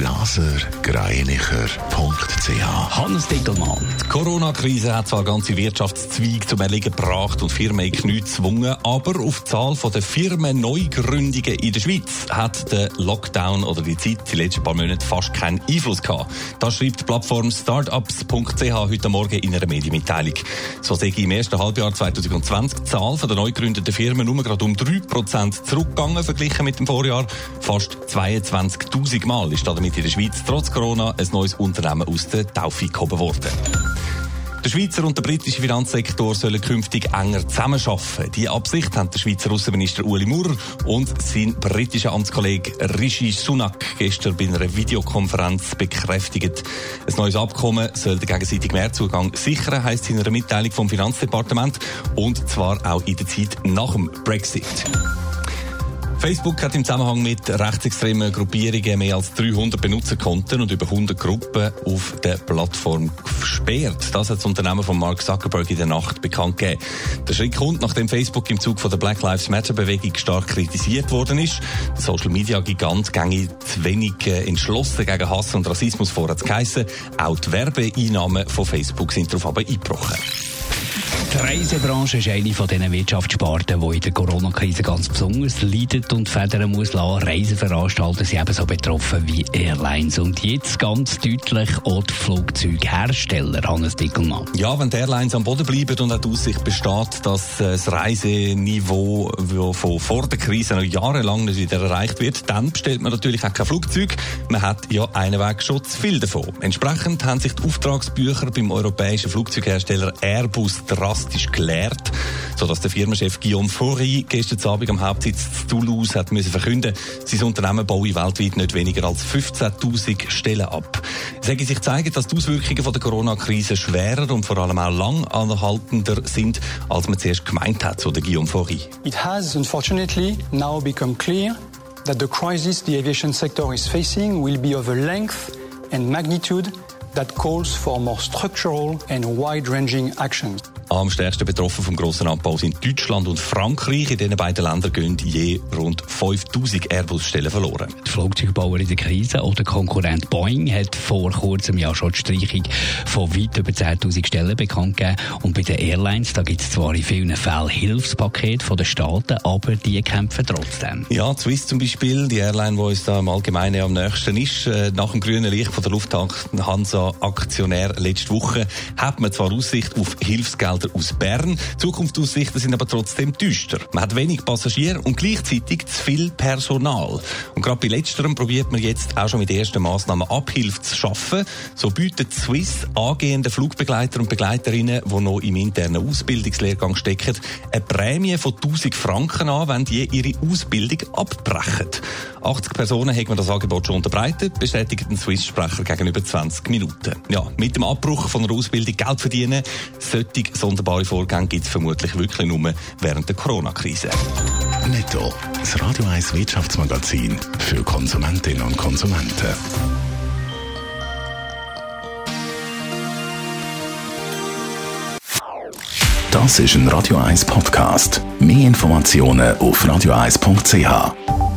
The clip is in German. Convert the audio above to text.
blasergreinicher.ch Hannes Dickelmann. Die Corona-Krise hat zwar ganze Wirtschaftszweige zum Erliegen gebracht und Firmen in Knie gezwungen, aber auf die Zahl der Firmen Neugründungen in der Schweiz hat der Lockdown oder die Zeit die letzten paar Monate fast keinen Einfluss gehabt. Das schreibt die Plattform startups.ch heute Morgen in einer Medienmitteilung. So sehe ich im ersten Halbjahr 2020 die Zahl der neu gegründeten Firmen nur gerade um 3% zurückgegangen verglichen mit dem Vorjahr. Fast 22.000 Mal ist damit in der Schweiz trotz Corona ein neues Unternehmen aus der Taufe gehoben worden. Der Schweizer und der britische Finanzsektor sollen künftig enger zusammenarbeiten. Die Absicht haben der Schweizer Außenminister Uli Maurer und sein britischer Amtskollege Rishi Sunak gestern bei einer Videokonferenz bekräftigt. Ein neues Abkommen soll den gegenseitigen Mehrzugang sichern, heisst in einer Mitteilung vom Finanzdepartement, und zwar auch in der Zeit nach dem Brexit. Facebook hat im Zusammenhang mit rechtsextremen Gruppierungen mehr als 300 Benutzerkonten und über 100 Gruppen auf der Plattform gesperrt. Das hat das Unternehmen von Mark Zuckerberg in der Nacht bekannt gegeben. Der Schritt kommt, nachdem Facebook im Zug von der Black Lives Matter Bewegung stark kritisiert worden ist. Der Social Media Gigant gänge zu wenig äh, entschlossen gegen Hass und Rassismus vorwärts geheissen. Auch die Werbeeinnahmen von Facebook sind darauf aber eingebrochen. Die Reisebranche ist eine von diesen Wirtschaftssparten, die in der Corona-Krise ganz besonders leidet und federn muss lassen. Reiseveranstalter sind ebenso betroffen wie Airlines. Und jetzt ganz deutlich auch die Flugzeughersteller, Hannes Dickelmann. Ja, wenn die Airlines am Boden bleiben und auch die Aussicht besteht, dass äh, das Reiseniveau von vor der Krise noch jahrelang nicht wieder erreicht wird, dann bestellt man natürlich auch kein Flugzeug. Man hat ja einen Weg schon zu viel davon. Entsprechend haben sich die Auftragsbücher beim europäischen Flugzeughersteller Airbus drastisch drastisch gelehrt, sodass der Firmenchef Guillaume Faury gestern Abend am Hauptsitz Toulouse hat müssen verkünden, sein Unternehmen baue weltweit nicht weniger als 15.000 Stellen ab. Es hat sich zeigen, dass die Auswirkungen von der Corona-Krise schwerer und vor allem auch lang anhaltender sind, als man zuerst gemeint hat, so der Guillaume Faury. It has unfortunately now become clear that the crisis the aviation sector is facing will be of a length and magnitude that calls for more structural and wide-ranging actions. Am stärksten betroffen vom grossen Abbau sind Deutschland und Frankreich. In diesen beiden Ländern gehen je rund 5000 Airbus-Stellen verloren. Die Flugzeugbauer in der Krise oder Konkurrent Boeing hat vor kurzem ja schon die Streichung von weit über 10.000 Stellen bekannt gegeben. Und bei den Airlines, da gibt es zwar in vielen Fällen Hilfspakete von den Staaten, aber die kämpfen trotzdem. Ja, Swiss zum Beispiel, die Airline, die uns da im Allgemeinen am nächsten ist, äh, nach dem grünen Licht von der Lufthansa-Aktionär letzte Woche, hat man zwar Aussicht auf Hilfsgeld Gelder aus Bern. Zukunftsaussichten sind aber trotzdem düster. Man hat wenig Passagiere und gleichzeitig zu viel Personal. Und gerade bei letzterem probiert man jetzt auch schon mit ersten Massnahmen Abhilfe zu schaffen. So bietet Swiss angehenden Flugbegleiter und Begleiterinnen, die noch im internen Ausbildungslehrgang stecken, eine Prämie von 1000 Franken an, wenn die ihre Ausbildung abbrechen. 80 Personen haben das Angebot schon unterbreitet, bestätigt ein Swiss-Sprecher gegenüber 20 Minuten. Ja, mit dem Abbruch von einer Ausbildung Geld verdienen, sollte sonderbare Vorgänge gibt es vermutlich wirklich nur während der Corona-Krise. Netto, das Radio 1 Wirtschaftsmagazin für Konsumentinnen und Konsumenten. Das ist ein Radio 1 Podcast. Mehr Informationen auf radio1.ch.